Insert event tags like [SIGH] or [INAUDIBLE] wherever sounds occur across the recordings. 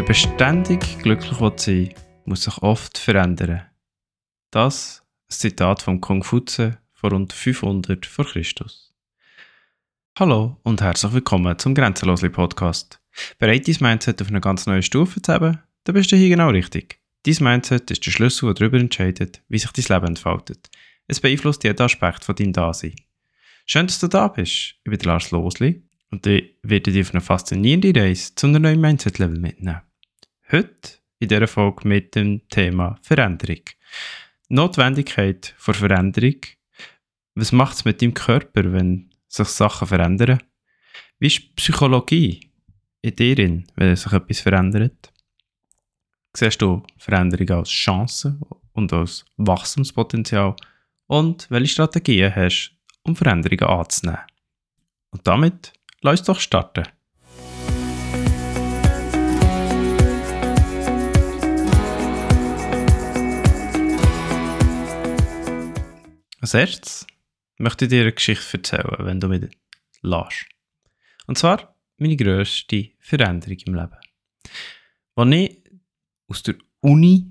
Wer beständig glücklich sein will, muss sich oft verändern. Das ist ein Zitat von Konfutse vor rund 500 vor Christus. Hallo und herzlich willkommen zum Grenzenlosli Podcast. Bereit, dein Mindset auf eine ganz neue Stufe zu haben? Dann bist du hier genau richtig. Dein Mindset ist der Schlüssel, der darüber entscheidet, wie sich dein Leben entfaltet. Es beeinflusst jeden Aspekt von deinem Dasein. Schön, dass du da bist. Ich bin Lars Losli und ich werde dich auf eine faszinierende Reise zu einem neuen Mindset-Level mitnehmen. Heute in dieser Folge mit dem Thema Veränderung. Notwendigkeit vor Veränderung. Was macht es mit deinem Körper, wenn sich Sachen verändern? Wie ist Psychologie in dir, wenn sich etwas verändert? Siehst du Veränderung als Chance und als Wachstumspotenzial? Und welche Strategien hast du, um Veränderungen anzunehmen? Und damit lass uns doch starten. Als erstes möchte ich dir eine Geschichte erzählen, wenn du mich lässt. Und zwar meine grösste Veränderung im Leben. Als ich aus der Uni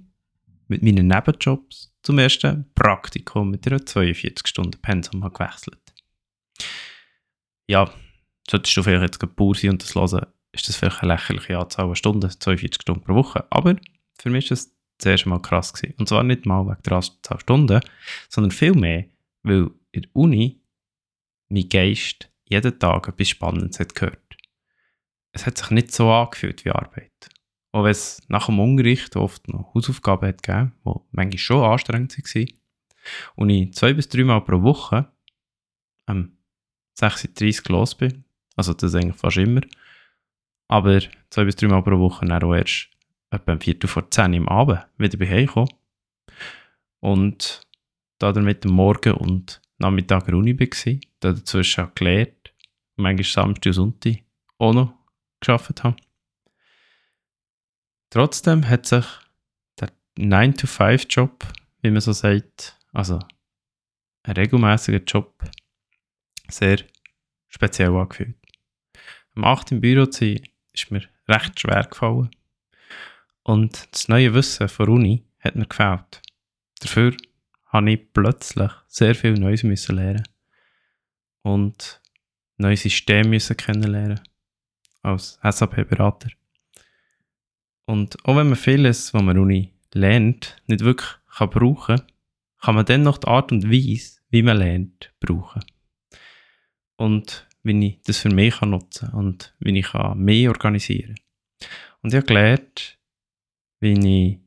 mit meinen Nebenjobs zum ersten Praktikum mit einer 42-Stunden-Pensum gewechselt. Ja, solltest du vielleicht jetzt Bauer sein und das hören, ist das vielleicht eine lächerliche Anzahl an Stunden, 42 Stunden pro Woche. Aber für mich war das das erste Mal krass. Gewesen. Und zwar nicht mal wegen der Anzahl Stunden, sondern vielmehr, weil in der Uni mein Geist jeden Tag etwas Spannendes hat gehört. Es hat sich nicht so angefühlt wie Arbeit. Auch wenn es nach dem Unterricht oft noch Hausaufgaben hat gegeben, die manchmal schon anstrengend waren. Und ich zwei bis drei Mal pro Woche am 36 los bin, also das eigentlich fast immer, aber zwei bis drei Mal pro Woche dann auch erst etwa um Viertel vor zehn im Abend wieder bei Hause Und da damit am Morgen und Nachmittag in der Uni war, da dazwischen gelernt, manchmal Samstag und Sonntag auch noch gearbeitet habe. Trotzdem hat sich der 9-to-5-Job, wie man so sagt, also ein regelmäßiger Job, sehr speziell angefühlt. Am 8 im Büro zu sein, ist mir recht schwer gefallen. Und das neue Wissen von Uni hat mir gefällt. Dafür habe ich plötzlich sehr viel Neues müssen lernen und neue Systeme müssen kennenlernen als SAP-Berater. Und auch wenn man vieles, was man Uni lernt, nicht wirklich kann brauchen kann, kann man dann noch die Art und Weise, wie man lernt, brauchen. Und wie ich das für mich kann nutzen und wie ich kann mehr organisieren kann. Und ich habe gelernt, wie ich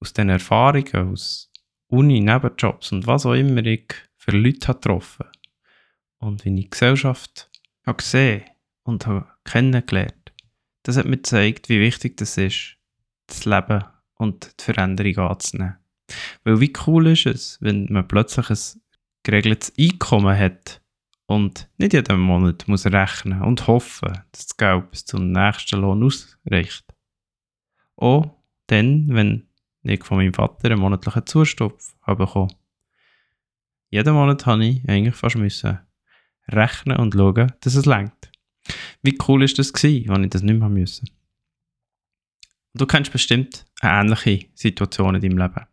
aus diesen Erfahrungen, aus Uni, Nebenjobs und was auch immer ich für Leute habe getroffen und wie ich die Gesellschaft habe gesehen und habe kennengelernt, das hat mir gezeigt, wie wichtig das ist, das Leben und die Veränderung anzunehmen. Weil wie cool ist es, wenn man plötzlich ein geregeltes Einkommen hat und nicht jeden Monat muss rechnen und hoffen, dass das Geld bis zum nächsten Lohn ausreicht. Auch dann, wenn ich von meinem Vater einen monatlichen Zustopf habe bekommen. Jeden Monat habe ich eigentlich fast müssen rechnen und schauen, dass es längt. Wie cool ist das gewesen, wenn ich das nicht mehr müssen? Du kennst bestimmt eine ähnliche Situation in deinem Leben.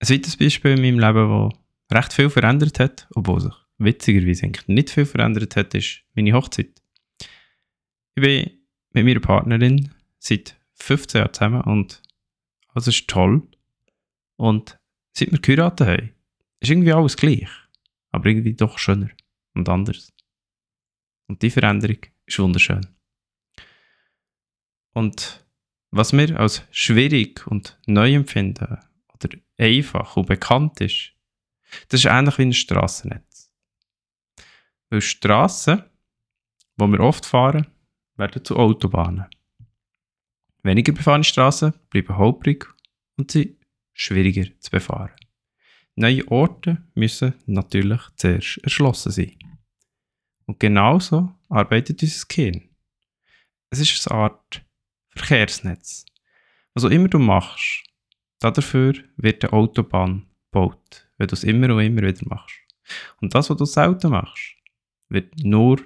Ein weiteres Beispiel in meinem Leben, das recht viel verändert hat, obwohl sich witzigerweise eigentlich nicht viel verändert hat, ist meine Hochzeit. Ich bin mit meiner Partnerin seit 15 Jahren zusammen und das ist toll. Und seit wir geheiratet haben, ist irgendwie alles gleich, aber irgendwie doch schöner und anders. Und die Veränderung ist wunderschön. Und was wir als schwierig und neu empfinden oder einfach und bekannt ist, das ist ähnlich wie ein Strassennetz. Weil Strassen, wo wir oft fahren, werden zu Autobahnen. Weniger befahrene Straßen bleiben holprig und sind schwieriger zu befahren. Neue Orte müssen natürlich zuerst erschlossen sein. Und genauso arbeitet unser Gehirn. Es ist eine Art Verkehrsnetz. Was auch immer du machst, dafür wird eine Autobahn gebaut, wenn du es immer und immer wieder machst. Und das, was du selten machst, wird nur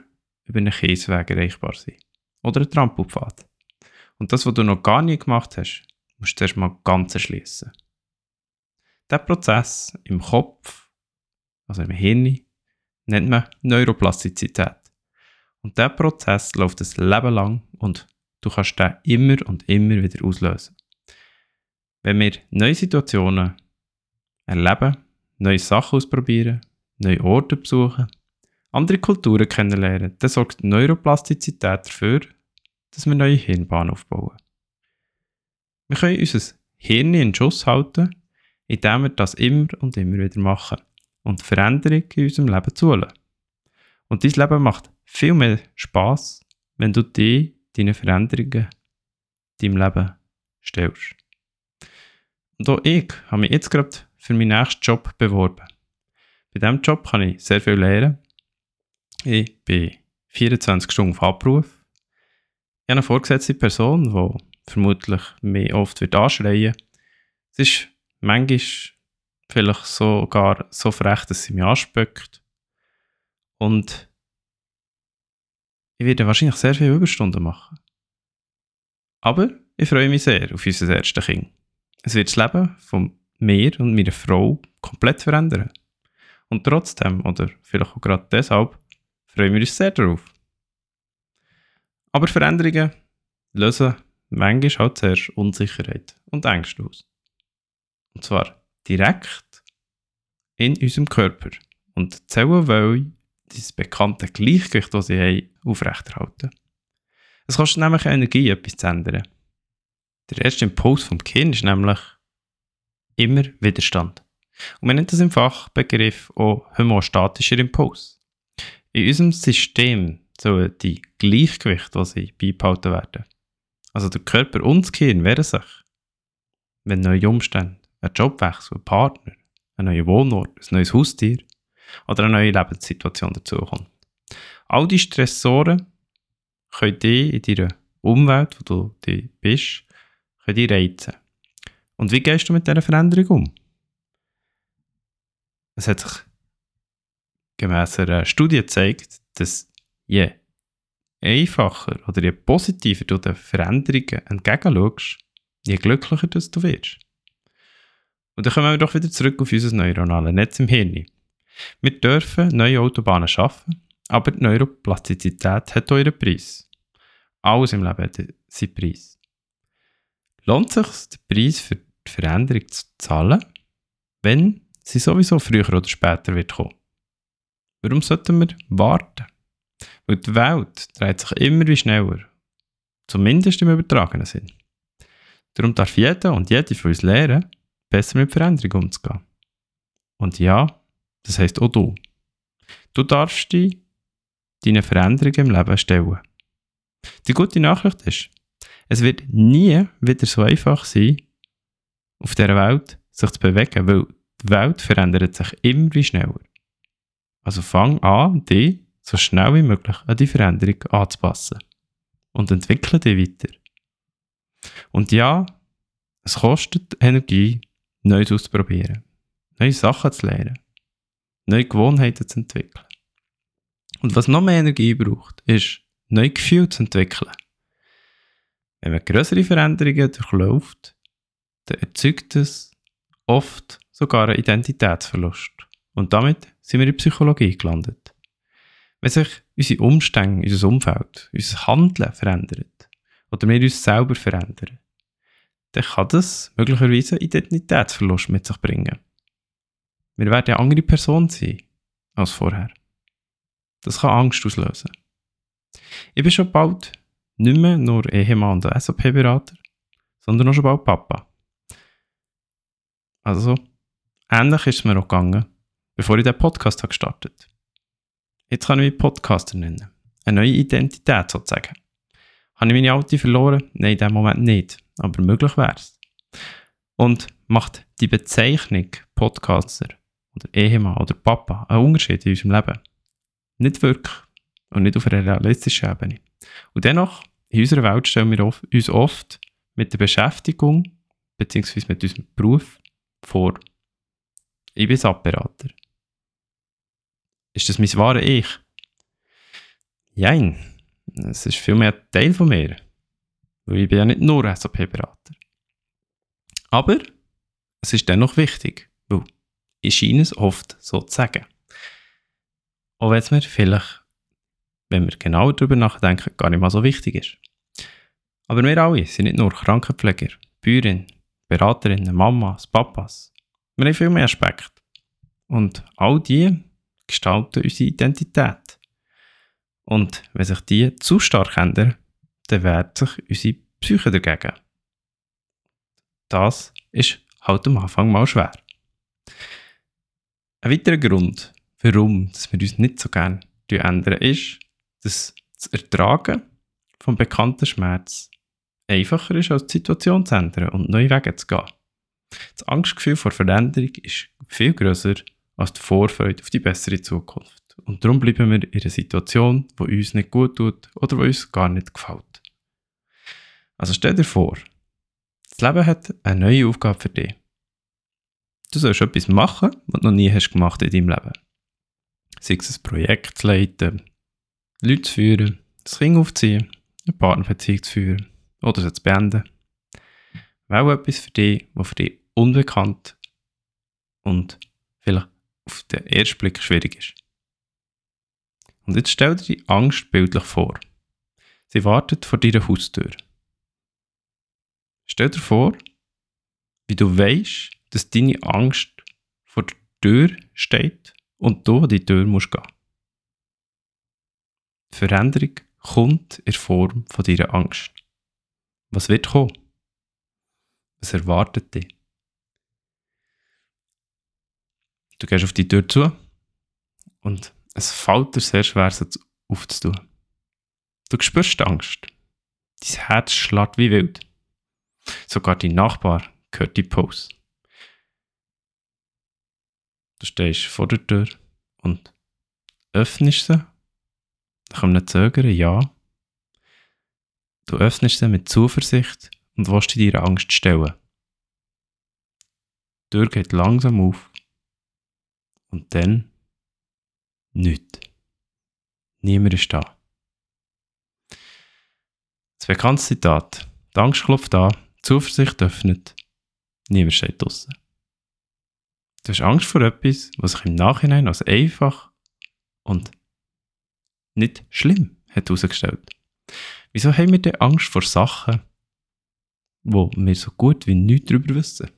über einen Kiesweg erreichbar sein. Oder ein Trampelpfad. Und das, was du noch gar nie gemacht hast, musst du erst mal ganz erschließen. Der Prozess im Kopf, also im Hirn, nennt man Neuroplastizität. Und der Prozess läuft ein Leben lang und du kannst den immer und immer wieder auslösen. Wenn wir neue Situationen erleben, neue Sachen ausprobieren, neue Orte besuchen, andere Kulturen kennenlernen, dann sorgt Neuroplastizität dafür, dass wir neue Hirnbahnen aufbauen. Wir können unser Hirn in Schuss halten, indem wir das immer und immer wieder machen und Veränderung in unserem Leben zulassen. Und dein Leben macht viel mehr Spaß, wenn du dich deine Veränderungen in deinem Leben stellst. Und auch ich habe mich jetzt gerade für meinen nächsten Job beworben. Bei diesem Job kann ich sehr viel lernen. Ich bin 24 Stunden auf Abruf. Ich habe eine vorgesetzte Person, die vermutlich mich oft wird anschreien Es ist manchmal vielleicht sogar so frech, dass sie mich anspöckt. Und ich werde wahrscheinlich sehr viele Überstunden machen. Aber ich freue mich sehr auf unser erstes Kind. Es wird das Leben von mir und meiner Frau komplett verändern. Und trotzdem, oder vielleicht auch gerade deshalb, freuen wir uns sehr darauf. Aber Veränderungen lösen manchmal halt zuerst Unsicherheit und Ängste aus. Und zwar direkt in unserem Körper. Und die Zellen wollen dieses bekannte Gleichgewicht, das sie haben, aufrechterhalten. Es kostet nämlich Energie, etwas zu ändern. Der erste Impuls vom Kind ist nämlich immer Widerstand. Und man nennt das im Fachbegriff auch homostatischer Impuls. In unserem System sollen die Gleichgewichte, die beibehalten werden. Also der Körper und das Gehirn wehren sich, wenn neue Umstände, ein Jobwechsel, ein Partner, ein neuer Wohnort, ein neues Haustier oder eine neue Lebenssituation dazukommt. All diese Stressoren können dich in deiner Umwelt, wo du bist, können dich reizen. Und wie gehst du mit dieser Veränderung um? Es hat sich gemäss einer Studie gezeigt, dass je einfacher oder je positiver du den Veränderungen entgegenschaust, je glücklicher du wirst. Und dann kommen wir doch wieder zurück auf unser neuronales Netz im Hirn. Wir dürfen neue Autobahnen schaffen, aber die Neuroplastizität hat euren Preis. Alles im Leben hat seinen Preis. Lohnt es sich, den Preis für die Veränderung zu zahlen, wenn sie sowieso früher oder später wird kommen? Warum sollten wir warten? Weil die Welt dreht sich immer wie schneller. Zumindest im übertragenen Sinn. Darum darf jeder und jede von uns lernen, besser mit Veränderung umzugehen. Und ja, das heisst auch du. Du darfst dich deine Veränderungen im Leben stellen. Die gute Nachricht ist, es wird nie wieder so einfach sein, auf dieser Welt sich zu bewegen, weil die Welt verändert sich immer schneller. Also fang an, dich so schnell wie möglich an die Veränderung anzupassen. Und entwickle dich weiter. Und ja, es kostet Energie, Neues auszuprobieren, neue Sachen zu lernen, neue Gewohnheiten zu entwickeln. Und was noch mehr Energie braucht, ist, neue Gefühle zu entwickeln. Wenn man größere Veränderungen durchläuft, dann erzeugt es oft sogar einen Identitätsverlust. Und damit sind wir in Psychologie gelandet. Wenn sich unsere Umstände, unser Umfeld, unser Handeln verändert oder wir uns selber verändern, dann kann das möglicherweise Identitätsverlust mit sich bringen. Wir werden eine andere Person sein als vorher. Das kann Angst auslösen. Ich bin schon bald nicht mehr nur Ehemann und SAP-Berater, sondern auch schon bald Papa. Also, ähnlich ist es mir auch gegangen, bevor ich den Podcast habe gestartet Jetzt kann ich mich Podcaster nennen. Eine neue Identität sozusagen. Habe ich meine alte verloren? Nein, in dem Moment nicht. Aber möglich wäre es. Und macht die Bezeichnung Podcaster oder Ehemann oder Papa einen Unterschied in unserem Leben? Nicht wirklich. Und nicht auf einer realistischen Ebene. Und dennoch, in unserer Welt stellen wir uns oft mit der Beschäftigung bzw. mit unserem Beruf vor. Ich bin SAP-Berater. Ist das mein wahre Ich? Nein, es ist vielmehr ein Teil von mir. Weil ich bin ja nicht nur SAP-Berater. Aber es ist dennoch wichtig, weil ich scheine es oft so zu sagen. Auch wenn es mir vielleicht, wenn wir genau darüber nachdenken, gar nicht mal so wichtig ist. Aber wir alle sind nicht nur Krankenpfleger, Bäuerin, Beraterinnen, Mamas, Papas. Wir haben viel mehr Aspekte. Und all die gestalten unsere Identität. Und wenn sich die zu stark ändern, dann wehrt sich unsere Psyche dagegen. Das ist halt am Anfang mal schwer. Ein weiterer Grund, warum wir uns nicht so gerne ändern, ist, dass das Ertragen vom bekannten Schmerz einfacher ist, als die Situation zu ändern und neue Wege zu gehen. Das Angstgefühl vor Veränderung ist viel größer als die Vorfreude auf die bessere Zukunft. Und darum bleiben wir in einer Situation, die uns nicht gut tut oder die uns gar nicht gefällt. Also stell dir vor, das Leben hat eine neue Aufgabe für dich. Du sollst etwas machen, was du noch nie hast gemacht in deinem Leben. Sei es ein Projekt zu leiten, Leute zu führen, das Kind aufzuziehen, eine Partnerbeziehung zu führen oder sie zu beenden. Wähle etwas für dich, was für dich unbekannt und vielleicht auf den ersten Blick schwierig ist. Und jetzt stell dir die Angst bildlich vor. Sie wartet vor deiner Haustür. Stell dir vor, wie du weißt, dass deine Angst vor der Tür steht und du an die Tür musst gehen. Die Veränderung kommt in Form von deiner Angst. Was wird kommen? Was erwartet dich? Du gehst auf die Tür zu und es fällt dir sehr schwer, sie aufzutun. Du spürst Angst. Dein Herz schlägt wie wild. Sogar dein Nachbar hört die Pause. Du stehst vor der Tür und öffnest sie. Nach einem Zögern, ja. Du öffnest sie mit Zuversicht und willst dir deine Angst stellen. Die Tür geht langsam auf. Und dann nichts. Niemand ist da. Das bekannte Zitat. Die Angst klopft an, Zuversicht öffnet, niemand steht draußen. Du hast Angst vor etwas, was sich im Nachhinein als einfach und nicht schlimm hat herausgestellt. Wieso haben wir denn Angst vor Sachen, wo wir so gut wie nichts darüber wissen?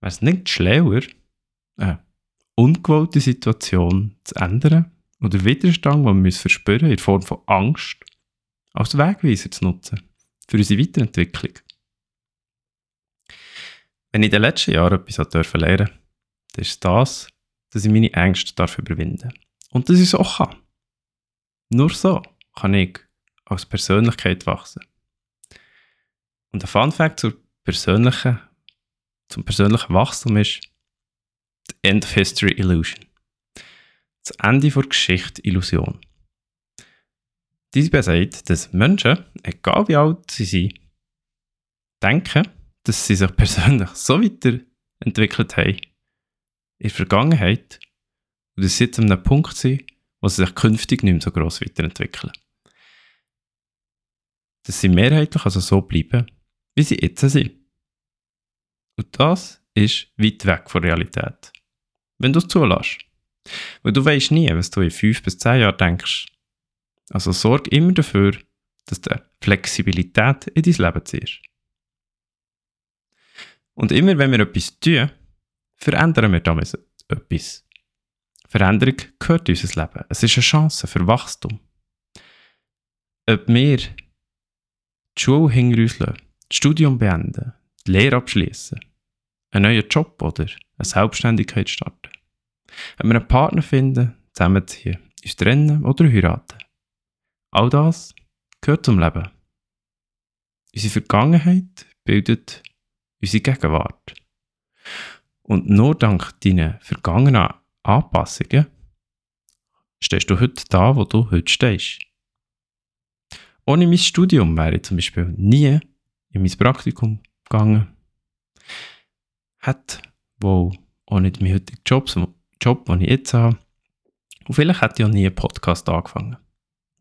Wäre es nicht schlauer, eine ungewollte Situation zu ändern oder Widerstand, den wir verspüren in Form von Angst, als Wegweiser zu nutzen für unsere Weiterentwicklung? Wenn ich in den letzten Jahren etwas lernen durfte, dann ist das, dass ich meine Ängste darf überwinden. Und dass ich es auch kann. Nur so kann ich als Persönlichkeit wachsen. Und ein Fun Fact zur persönlichen, zum persönlichen Wachstum ist the End of History Illusion. Das Ende der Geschichte Illusion. Dies besagt, dass Menschen, egal wie alt sie sind, denken, dass sie sich [LAUGHS] persönlich so weiterentwickelt haben in der Vergangenheit und dass sie jetzt an einem Punkt sind, wo sie sich künftig nicht mehr so gross weiterentwickeln. Dass sie mehrheitlich also so bleiben, wie sie jetzt sind. Und das ist weit weg von Realität. Wenn du es zulässt. Weil du weißt nie, was du in fünf bis zehn Jahren denkst. Also sorg immer dafür, dass du Flexibilität in dein Leben ziehst. Und immer wenn wir etwas tun, verändern wir damit etwas. Veränderung gehört in unser Leben. Es ist eine Chance für Wachstum. Ob wir die Schule hinter uns lassen, das Studium beenden, die Lehre abschließen, einen neuen Job oder eine Selbstständigkeit starten. Ob wir einen Partner finden, zusammenziehen, uns trennen oder heiraten. All das gehört zum Leben. Unsere Vergangenheit bildet unsere Gegenwart. Und nur dank deinen vergangenen Anpassungen stehst du heute da, wo du heute stehst. Ohne mein Studium wäre ich zum Beispiel nie in mein Praktikum gegangen. Hätte wohl auch nicht meinen heutigen Job, Job, den ich jetzt habe. Und vielleicht hätte ich auch nie einen Podcast angefangen.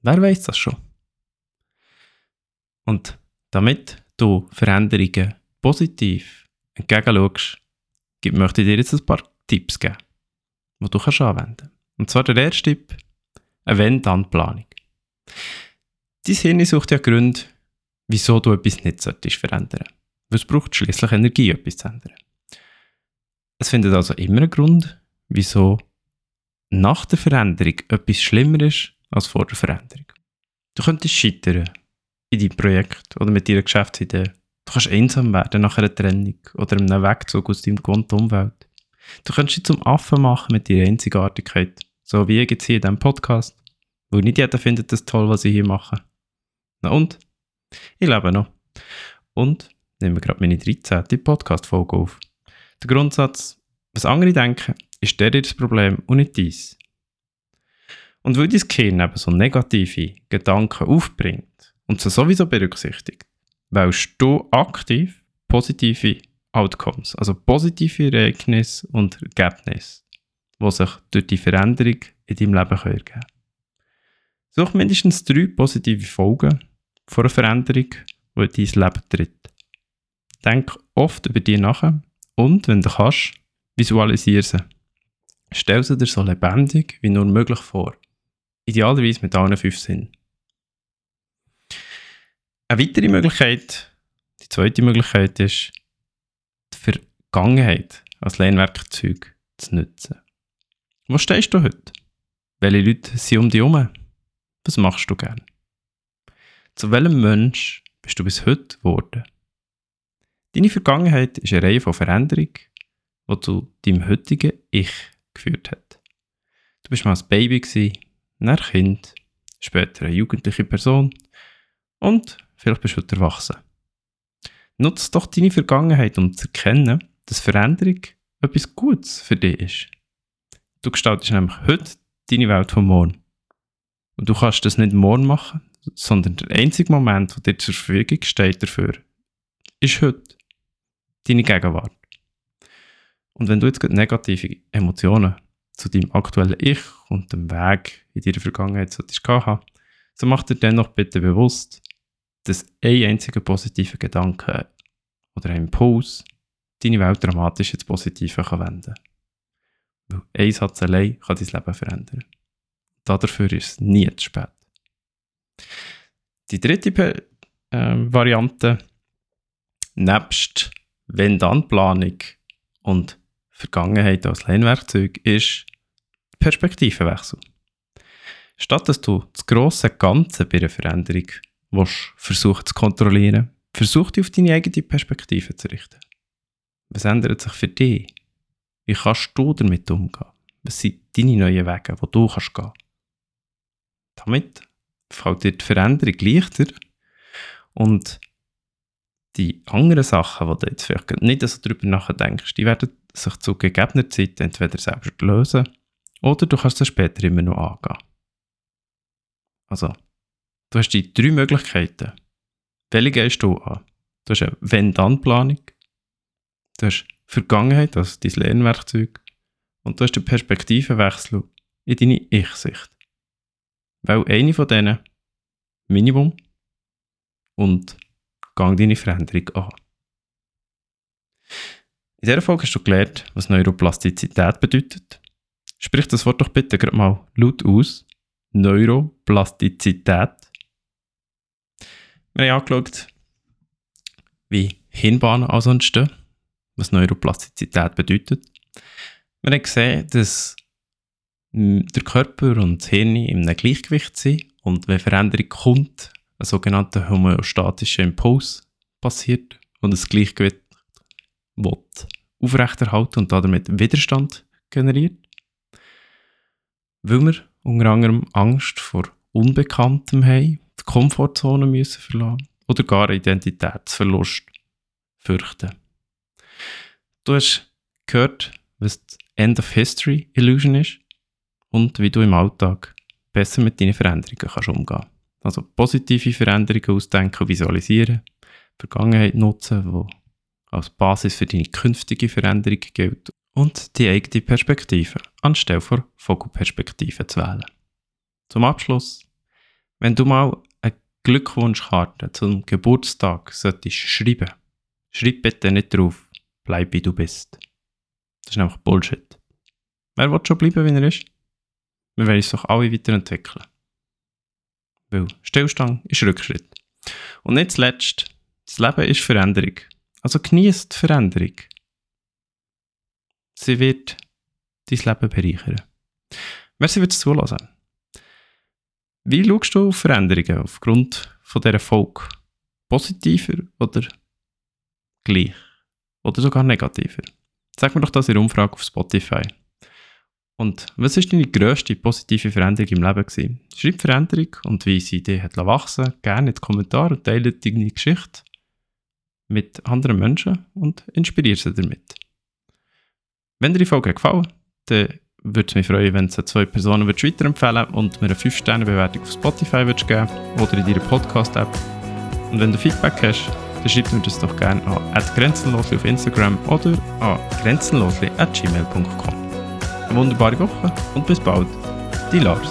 Wer weiß das schon? Und Damit du Veränderungen positiv entgegenschaust, möchte ich dir jetzt ein paar Tipps geben, die du kannst anwenden kannst. Und zwar der erste Tipp, eine Wenn-Dann-Planung. Dein Hirn sucht ja Gründe, wieso du etwas nicht solltest verändern Weil es braucht schließlich Energie, etwas zu ändern. Es findet also immer einen Grund, wieso nach der Veränderung etwas schlimmer ist als vor der Veränderung. Du könntest scheitern in deinem Projekt oder mit deiner Geschäftsidee. Du kannst einsam werden nach einer Trennung oder einem Wegzug aus deinem gewohnten Umwelt. Du könntest dich zum Affen machen mit deiner Einzigartigkeit, so wie jetzt hier in diesem Podcast, wo nicht jeder findet das toll, was ich hier mache. Na und? Ich lebe noch. Und nehme gerade meine 13. Podcast-Folge auf. Der Grundsatz, was andere denken, ist der das Problem und nicht dies. Und weil dein Gehirn eben so negative Gedanken aufbringt und sie sowieso berücksichtigt, wählst du aktiv positive Outcomes, also positive Ereignisse und Ergebnisse, die sich durch die Veränderung in deinem Leben ergeben können. Such mindestens drei positive Folgen von einer Veränderung, die in dein Leben tritt. Denk oft über die nach und, wenn du kannst, visualisiere sie. Stell sie dir so lebendig wie nur möglich vor. Idealerweise mit allen fünf Sinnen. Eine weitere Möglichkeit, die zweite Möglichkeit ist, die Vergangenheit als Lernwerkzeug zu nutzen. Wo stehst du heute? Welche Leute sind um dich herum? Was machst du gern? Zu welchem Mensch bist du bis heute geworden? Deine Vergangenheit ist eine Reihe von Veränderungen, die zu deinem heutigen Ich geführt hat. Du bist mal ein Baby, gewesen, ein Kind, später eine jugendliche Person und vielleicht bist du heute erwachsen. Nutze doch deine Vergangenheit, um zu erkennen, dass Veränderung etwas Gutes für dich ist. Du gestaltest nämlich heute deine Welt von morgen. Und du kannst das nicht morgen machen, sondern der einzige Moment, der dir zur Verfügung steht dafür, ist heute. Deine Gegenwart. Und wenn du jetzt negative Emotionen zu deinem aktuellen Ich und dem Weg in deiner Vergangenheit solltest haben, so mach dir dennoch bitte bewusst, dass ein einziger positiver Gedanke oder ein Impuls deine Welt dramatisch ins Positive kann wenden kann. Weil ein Satz allein kann dein Leben verändern. Dafür ist es nie zu spät. Die dritte äh, Variante, nebst Wenn-Dann-Planung und Vergangenheit als Lernwerkzeug ist Perspektivenwechsel. Statt dass du das grosse Ganze bei einer Veränderung versuchen zu kontrollieren, versuch dich auf deine eigene Perspektive zu richten. Was ändert sich für dich? Wie kannst du damit umgehen? Was sind deine neuen Wege, die du kannst gehen Damit fällt dir die Veränderung leichter und die anderen Sachen, die du jetzt vielleicht nicht so darüber nachdenkst, die werden sich zu gegebener Zeit entweder selbst lösen oder du kannst es später immer noch angehen. Also, du hast die drei Möglichkeiten. Welche gehst du an? Du hast eine Wenn-Dann-Planung, du hast Vergangenheit, also dein Lernwerkzeug, und du hast den Perspektivenwechsel in deine Ich-Sicht. Weil eine von denen Minimum und gang deine Veränderung an. In dieser Folge hast du gelernt, was Neuroplastizität bedeutet. Sprich das Wort doch bitte gerade mal laut aus. Neuroplastizität. Wir haben angeschaut, wie Hirnbahnen also entstehen, was Neuroplastizität bedeutet. Wir haben gesehen, dass der Körper und das Hirn in einem Gleichgewicht sind und wenn Veränderung kommt, ein sogenannter homöostatischer Impuls passiert und das Gleichgewicht will aufrechterhalten und damit Widerstand generiert. Weil wir unter anderem Angst vor Unbekanntem haben, die Komfortzone müssen verlassen oder gar Identitätsverlust fürchten. Du hast gehört, was die End of History Illusion ist und wie du im Alltag besser mit deinen Veränderungen kannst umgehen Also positive Veränderungen ausdenken visualisieren, Vergangenheit nutzen, wo als Basis für deine künftige Veränderung gilt und die eigene Perspektive anstelle von Vogelperspektive zu wählen. Zum Abschluss, wenn du mal eine Glückwunschkarte zum Geburtstag solltest schreiben, schreib bitte nicht drauf, bleib wie du bist. Das ist einfach Bullshit. Wer will schon bleiben, wie er ist? Wir wollen uns doch alle weiterentwickeln. Weil Stillstand ist Rückschritt. Und nicht zuletzt, das Leben ist Veränderung. Also genießt Veränderung. Sie wird dein Leben bereichern. Merci fürs Zuhören. Wie schaust du auf Veränderungen aufgrund von dieser Folge? Positiver oder gleich? Oder sogar negativer? Sag mir doch das in der Umfrage auf Spotify. Und was ist deine grösste positive Veränderung im Leben gewesen? Schreib Veränderung und wie sie Idee hat wachsen gerne in die Kommentare und teile deine Geschichte mit anderen Menschen und inspiriere sie damit. Wenn dir die Folge gefallen dann würde es mich freuen, wenn du zwei Personen weiterempfehlen und mir eine 5-Sterne-Bewertung auf Spotify geben oder in deiner Podcast-App. Und wenn du Feedback hast, dann schreib mir das doch gerne an grenzenlosli auf Instagram oder an grenzenlosli.gmail.com. Wunderbare Woche und bis bald. Die Lars.